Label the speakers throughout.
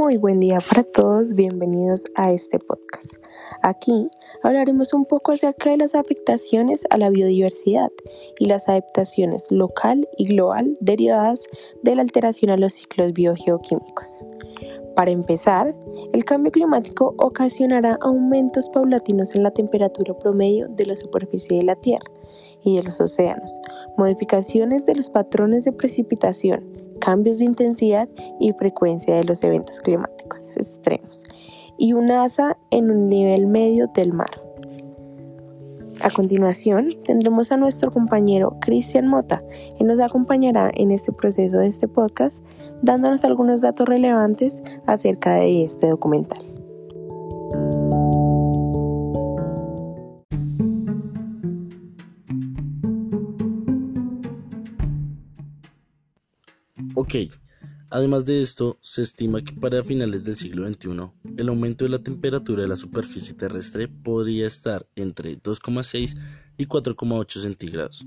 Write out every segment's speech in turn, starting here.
Speaker 1: Muy buen día para todos, bienvenidos a este podcast. Aquí hablaremos un poco acerca de las afectaciones a la biodiversidad y las adaptaciones local y global derivadas de la alteración a los ciclos biogeoquímicos. Para empezar, el cambio climático ocasionará aumentos paulatinos en la temperatura promedio de la superficie de la Tierra y de los océanos, modificaciones de los patrones de precipitación, cambios de intensidad y frecuencia de los eventos climáticos extremos y un asa en un nivel medio del mar. A continuación, tendremos a nuestro compañero Cristian Mota, que nos acompañará en este proceso de este podcast, dándonos algunos datos relevantes acerca de este documental.
Speaker 2: Ok, además de esto, se estima que para finales del siglo XXI, el aumento de la temperatura de la superficie terrestre podría estar entre 2,6 y 4,8 centígrados,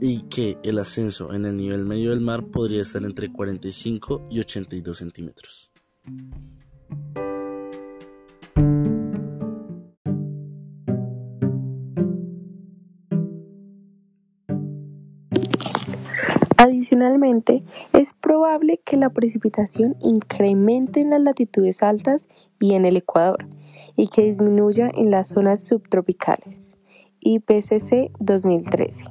Speaker 2: y que el ascenso en el nivel medio del mar podría estar entre 45 y 82 centímetros.
Speaker 1: Adicionalmente, es probable que la precipitación incremente en las latitudes altas y en el Ecuador y que disminuya en las zonas subtropicales. IPCC 2013.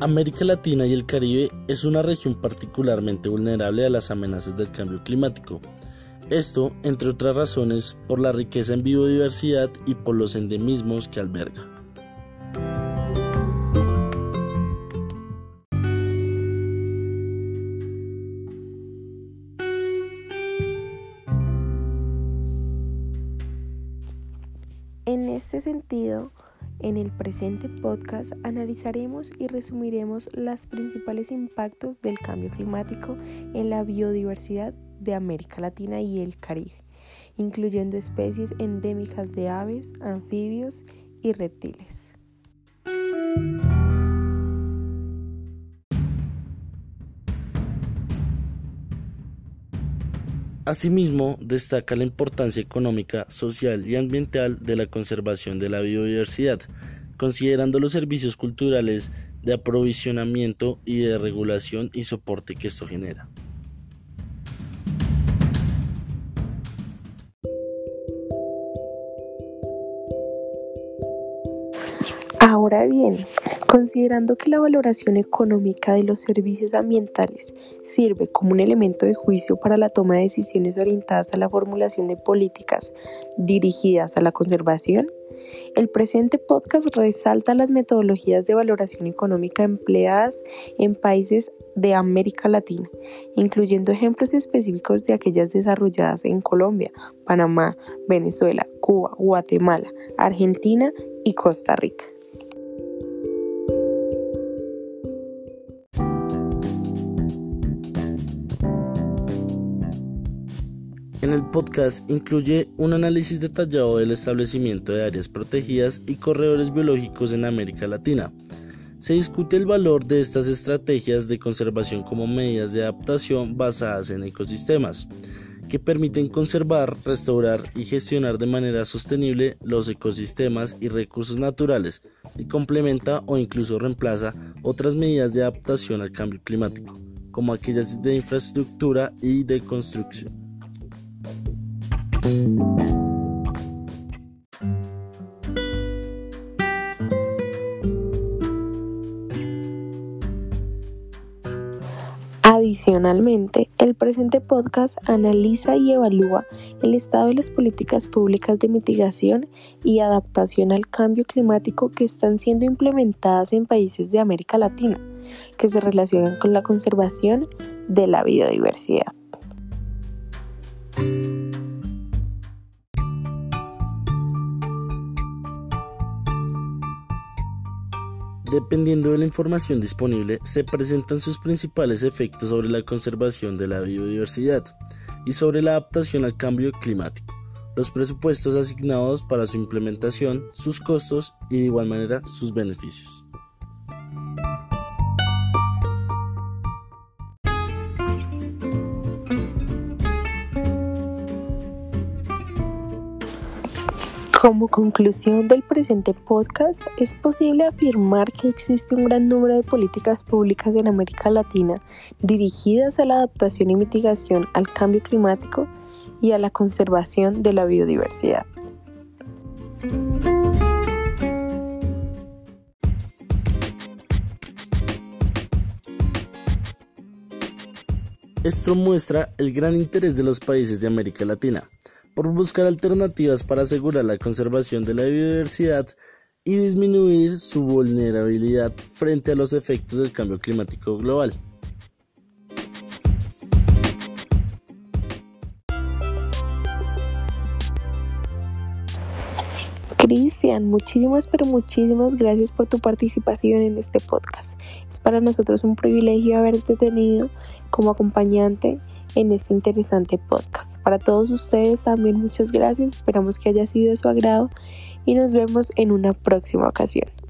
Speaker 2: América Latina y el Caribe es una región particularmente vulnerable a las amenazas del cambio climático esto, entre otras razones, por la riqueza en biodiversidad y por los endemismos que alberga.
Speaker 1: En este sentido, en el presente podcast analizaremos y resumiremos los principales impactos del cambio climático en la biodiversidad de América Latina y el Caribe, incluyendo especies endémicas de aves, anfibios y reptiles.
Speaker 2: Asimismo, destaca la importancia económica, social y ambiental de la conservación de la biodiversidad, considerando los servicios culturales de aprovisionamiento y de regulación y soporte que esto genera.
Speaker 1: Ahora bien, considerando que la valoración económica de los servicios ambientales sirve como un elemento de juicio para la toma de decisiones orientadas a la formulación de políticas dirigidas a la conservación, el presente podcast resalta las metodologías de valoración económica empleadas en países de América Latina, incluyendo ejemplos específicos de aquellas desarrolladas en Colombia, Panamá, Venezuela, Cuba, Guatemala, Argentina y Costa Rica.
Speaker 2: El podcast incluye un análisis detallado del establecimiento de áreas protegidas y corredores biológicos en América Latina. Se discute el valor de estas estrategias de conservación como medidas de adaptación basadas en ecosistemas, que permiten conservar, restaurar y gestionar de manera sostenible los ecosistemas y recursos naturales, y complementa o incluso reemplaza otras medidas de adaptación al cambio climático, como aquellas de infraestructura y de construcción.
Speaker 1: Adicionalmente, el presente podcast analiza y evalúa el estado de las políticas públicas de mitigación y adaptación al cambio climático que están siendo implementadas en países de América Latina, que se relacionan con la conservación de la biodiversidad.
Speaker 2: Dependiendo de la información disponible, se presentan sus principales efectos sobre la conservación de la biodiversidad y sobre la adaptación al cambio climático, los presupuestos asignados para su implementación, sus costos y de igual manera sus beneficios.
Speaker 1: Como conclusión del presente podcast, es posible afirmar que existe un gran número de políticas públicas en América Latina dirigidas a la adaptación y mitigación al cambio climático y a la conservación de la biodiversidad.
Speaker 2: Esto muestra el gran interés de los países de América Latina por buscar alternativas para asegurar la conservación de la biodiversidad y disminuir su vulnerabilidad frente a los efectos del cambio climático global.
Speaker 1: Cristian, muchísimas pero muchísimas gracias por tu participación en este podcast. Es para nosotros un privilegio haberte tenido como acompañante en este interesante podcast. Para todos ustedes también muchas gracias, esperamos que haya sido de su agrado y nos vemos en una próxima ocasión.